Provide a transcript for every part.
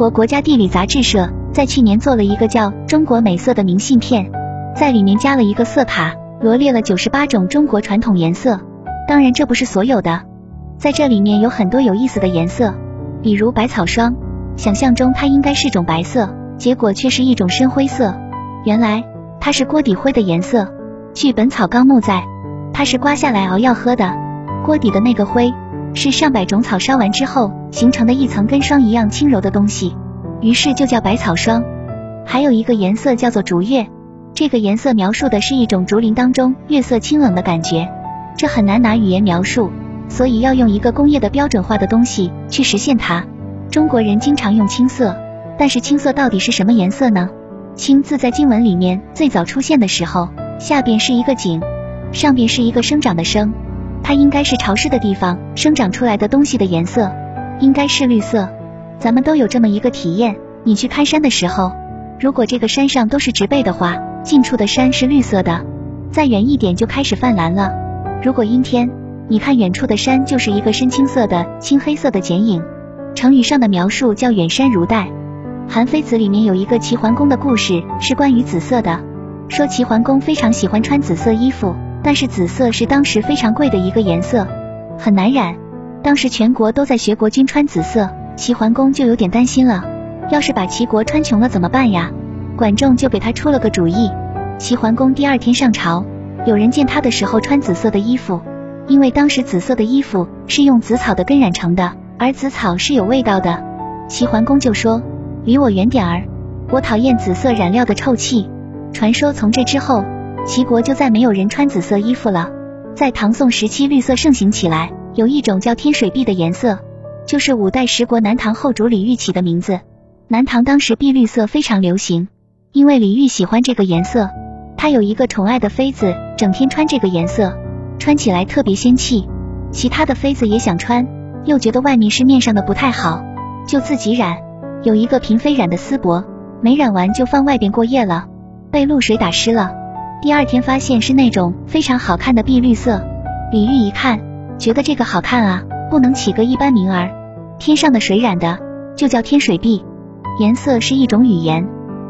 国国家地理杂志社在去年做了一个叫《中国美色》的明信片，在里面加了一个色卡，罗列了九十八种中国传统颜色。当然，这不是所有的，在这里面有很多有意思的颜色，比如百草霜，想象中它应该是种白色，结果却是一种深灰色，原来它是锅底灰的颜色。据《本草纲目》载，它是刮下来熬药喝的，锅底的那个灰是上百种草烧完之后形成的一层跟霜一样轻柔的东西，于是就叫百草霜。还有一个颜色叫做竹月，这个颜色描述的是一种竹林当中月色清冷的感觉。这很难拿语言描述，所以要用一个工业的标准化的东西去实现它。中国人经常用青色，但是青色到底是什么颜色呢？青字在经文里面最早出现的时候，下边是一个井，上边是一个生长的生，它应该是潮湿的地方生长出来的东西的颜色，应该是绿色。咱们都有这么一个体验，你去看山的时候，如果这个山上都是植被的话，近处的山是绿色的，再远一点就开始泛蓝了。如果阴天，你看远处的山就是一个深青色的、青黑色的剪影。成语上的描述叫远山如黛。韩非子里面有一个齐桓公的故事，是关于紫色的。说齐桓公非常喜欢穿紫色衣服，但是紫色是当时非常贵的一个颜色，很难染。当时全国都在学国君穿紫色，齐桓公就有点担心了。要是把齐国穿穷了怎么办呀？管仲就给他出了个主意。齐桓公第二天上朝。有人见他的时候穿紫色的衣服，因为当时紫色的衣服是用紫草的根染成的，而紫草是有味道的。齐桓公就说：“离我远点儿，我讨厌紫色染料的臭气。”传说从这之后，齐国就再没有人穿紫色衣服了。在唐宋时期，绿色盛行起来，有一种叫天水碧的颜色，就是五代十国南唐后主李煜起的名字。南唐当时碧绿色非常流行，因为李煜喜欢这个颜色。他有一个宠爱的妃子，整天穿这个颜色，穿起来特别仙气。其他的妃子也想穿，又觉得外面市面上的不太好，就自己染。有一个嫔妃染的丝帛，没染完就放外边过夜了，被露水打湿了。第二天发现是那种非常好看的碧绿色。李玉一看，觉得这个好看啊，不能起个一般名儿。天上的水染的，就叫天水碧。颜色是一种语言，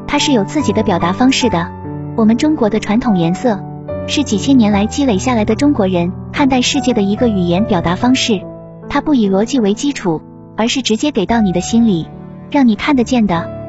它是有自己的表达方式的。我们中国的传统颜色是几千年来积累下来的中国人看待世界的一个语言表达方式，它不以逻辑为基础，而是直接给到你的心里，让你看得见的。